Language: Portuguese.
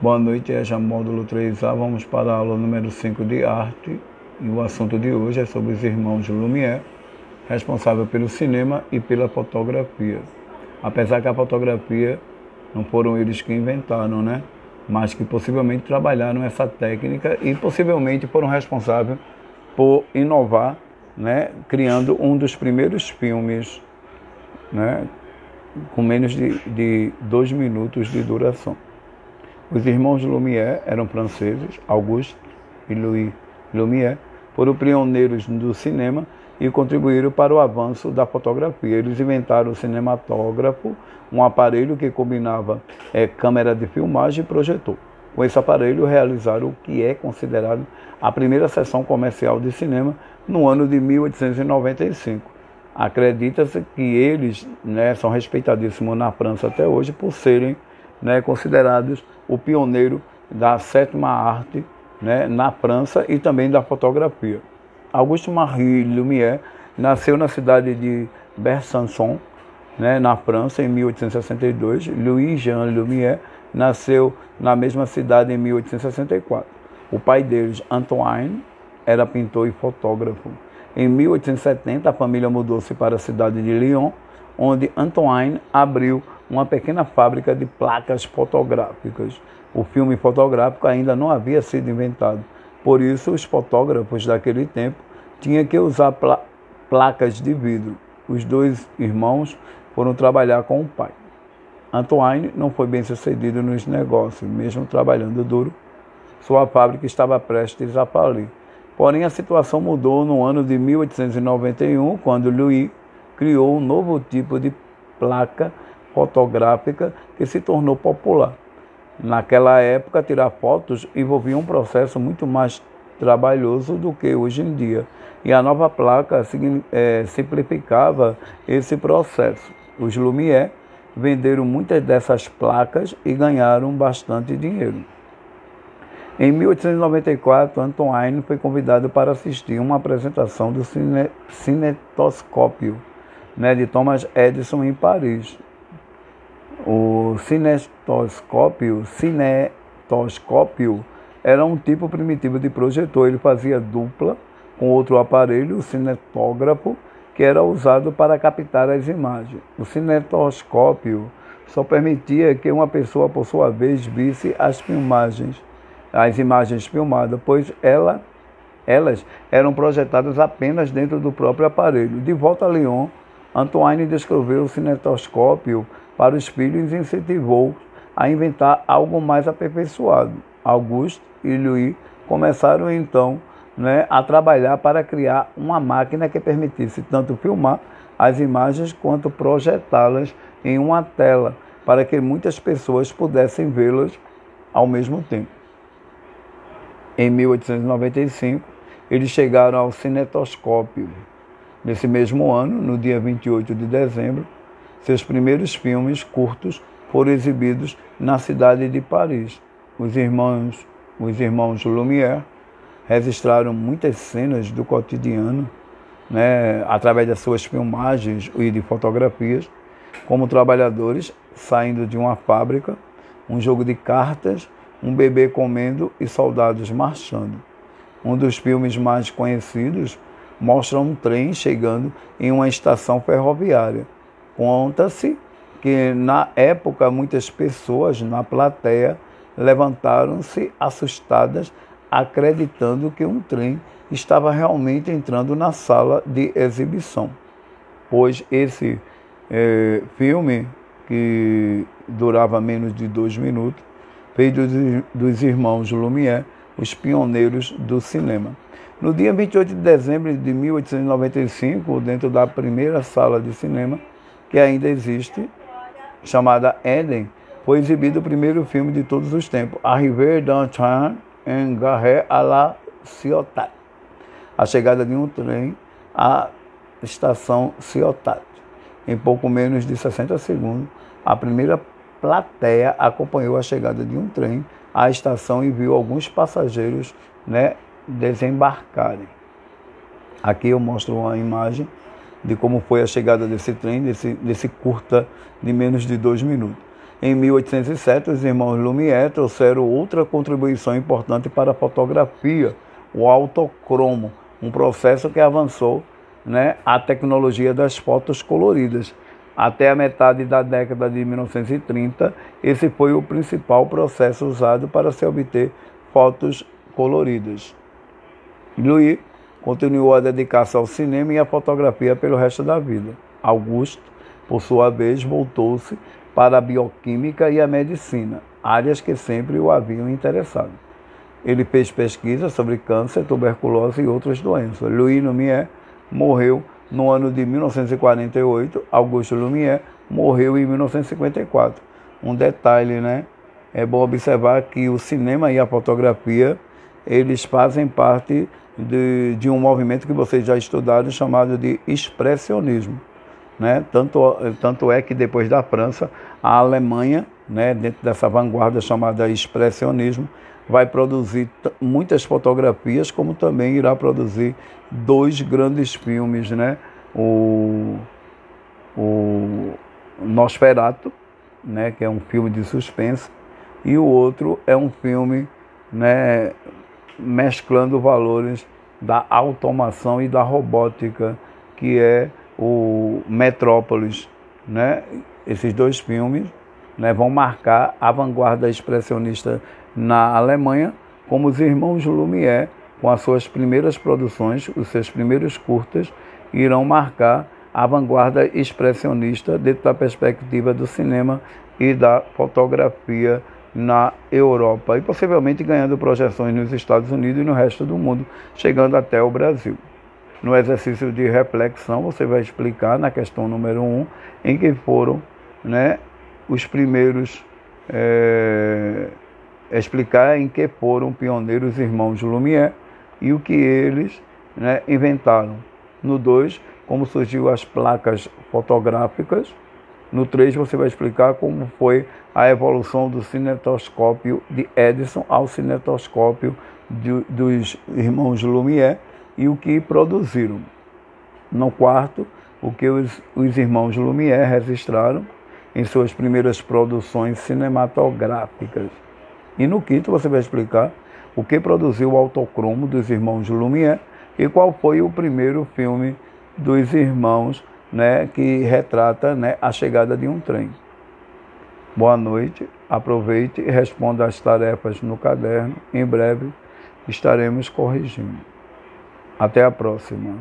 Boa noite, é já módulo 3A. Vamos para a aula número 5 de arte. E o assunto de hoje é sobre os irmãos Lumière, responsável pelo cinema e pela fotografia. Apesar que a fotografia não foram eles que inventaram, né? Mas que possivelmente trabalharam essa técnica e possivelmente foram responsáveis por inovar, né? Criando um dos primeiros filmes, né? Com menos de, de dois minutos de duração. Os irmãos Lumière eram franceses, Auguste e Louis Lumière, foram pioneiros do cinema e contribuíram para o avanço da fotografia. Eles inventaram o cinematógrafo, um aparelho que combinava é, câmera de filmagem e projetor. Com esse aparelho, realizaram o que é considerado a primeira sessão comercial de cinema no ano de 1895. Acredita-se que eles né, são respeitadíssimos na França até hoje por serem né, considerados o pioneiro da sétima arte né, na França e também da fotografia. Auguste Marie Lumière nasceu na cidade de Besançon, né, na França, em 1862. Louis Jean Lumière nasceu na mesma cidade em 1864. O pai deles, Antoine, era pintor e fotógrafo. Em 1870, a família mudou-se para a cidade de Lyon, onde Antoine abriu uma pequena fábrica de placas fotográficas. O filme fotográfico ainda não havia sido inventado, por isso os fotógrafos daquele tempo tinham que usar pla placas de vidro. Os dois irmãos foram trabalhar com o pai. Antoine não foi bem sucedido nos negócios, mesmo trabalhando duro. Sua fábrica estava prestes a falir. Porém, a situação mudou no ano de 1891, quando Louis criou um novo tipo de placa fotográfica que se tornou popular. Naquela época, tirar fotos envolvia um processo muito mais trabalhoso do que hoje em dia, e a nova placa é, simplificava esse processo. Os Lumière venderam muitas dessas placas e ganharam bastante dinheiro. Em 1894, Antoine foi convidado para assistir uma apresentação do cine, cinetoscópio né, de Thomas Edison em Paris. O cinetoscópio, cinetoscópio era um tipo primitivo de projetor. Ele fazia dupla com outro aparelho, o cinetógrafo, que era usado para captar as imagens. O cinetoscópio só permitia que uma pessoa, por sua vez, visse as filmagens, as imagens filmadas, pois ela, elas eram projetadas apenas dentro do próprio aparelho. De volta a Lyon, Antoine descreveu o cinetoscópio para os filhos e incentivou a inventar algo mais aperfeiçoado. Auguste e Louis começaram então né, a trabalhar para criar uma máquina que permitisse tanto filmar as imagens quanto projetá-las em uma tela para que muitas pessoas pudessem vê-las ao mesmo tempo. Em 1895, eles chegaram ao cinetoscópio, Nesse mesmo ano, no dia 28 de dezembro, seus primeiros filmes curtos foram exibidos na cidade de Paris. Os irmãos, os irmãos Lumière registraram muitas cenas do cotidiano, né, através das suas filmagens e de fotografias, como trabalhadores saindo de uma fábrica, um jogo de cartas, um bebê comendo e soldados marchando. Um dos filmes mais conhecidos mostra um trem chegando em uma estação ferroviária. Conta-se que na época muitas pessoas na plateia levantaram-se assustadas, acreditando que um trem estava realmente entrando na sala de exibição, pois esse é, filme, que durava menos de dois minutos, fez dos, dos irmãos Lumière os pioneiros do cinema. No dia 28 de dezembro de 1895, dentro da primeira sala de cinema que ainda existe, chamada Eden, foi exibido o primeiro filme de todos os tempos, Arrivée d'un train en gare à la Ciotat. A chegada de um trem à estação Ciotat. Em pouco menos de 60 segundos, a primeira plateia acompanhou a chegada de um trem à estação e viu alguns passageiros né, desembarcarem. Aqui eu mostro uma imagem de como foi a chegada desse trem, desse, desse curta de menos de dois minutos. Em 1807, os irmãos Lumière trouxeram outra contribuição importante para a fotografia, o autocromo, um processo que avançou né, a tecnologia das fotos coloridas. Até a metade da década de 1930, esse foi o principal processo usado para se obter fotos coloridas. Louis continuou a dedicar-se ao cinema e à fotografia pelo resto da vida. Augusto, por sua vez, voltou-se para a bioquímica e a medicina, áreas que sempre o haviam interessado. Ele fez pesquisa sobre câncer, tuberculose e outras doenças. Louis Lumière morreu no ano de 1948, Augusto Lumière morreu em 1954. Um detalhe, né? É bom observar que o cinema e a fotografia, eles fazem parte de, de um movimento que vocês já estudaram chamado de expressionismo. Né? Tanto, tanto é que depois da França, a Alemanha, né, dentro dessa vanguarda chamada expressionismo, vai produzir muitas fotografias, como também irá produzir dois grandes filmes, né? O, o Nosferatu, né, que é um filme de suspense, e o outro é um filme né, mesclando valores da automação e da robótica, que é o Metrópolis. Né? Esses dois filmes né, vão marcar a vanguarda expressionista na Alemanha, como os irmãos Lumière, com as suas primeiras produções, os seus primeiros curtas, irão marcar a vanguarda expressionista dentro da perspectiva do cinema e da fotografia na Europa e possivelmente ganhando projeções nos Estados Unidos e no resto do mundo, chegando até o Brasil. No exercício de reflexão, você vai explicar na questão número 1 um, em que foram né, os primeiros. É, explicar em que foram pioneiros os irmãos Lumière e o que eles né, inventaram. No 2, como surgiu as placas fotográficas no 3 você vai explicar como foi a evolução do cinetoscópio de Edison ao cinetoscópio de, dos irmãos Lumière e o que produziram. No quarto, o que os, os irmãos Lumière registraram em suas primeiras produções cinematográficas. E no quinto você vai explicar o que produziu o autocromo dos irmãos Lumière e qual foi o primeiro filme dos irmãos né, que retrata né, a chegada de um trem. Boa noite, aproveite e responda as tarefas no caderno. Em breve estaremos corrigindo. Até a próxima.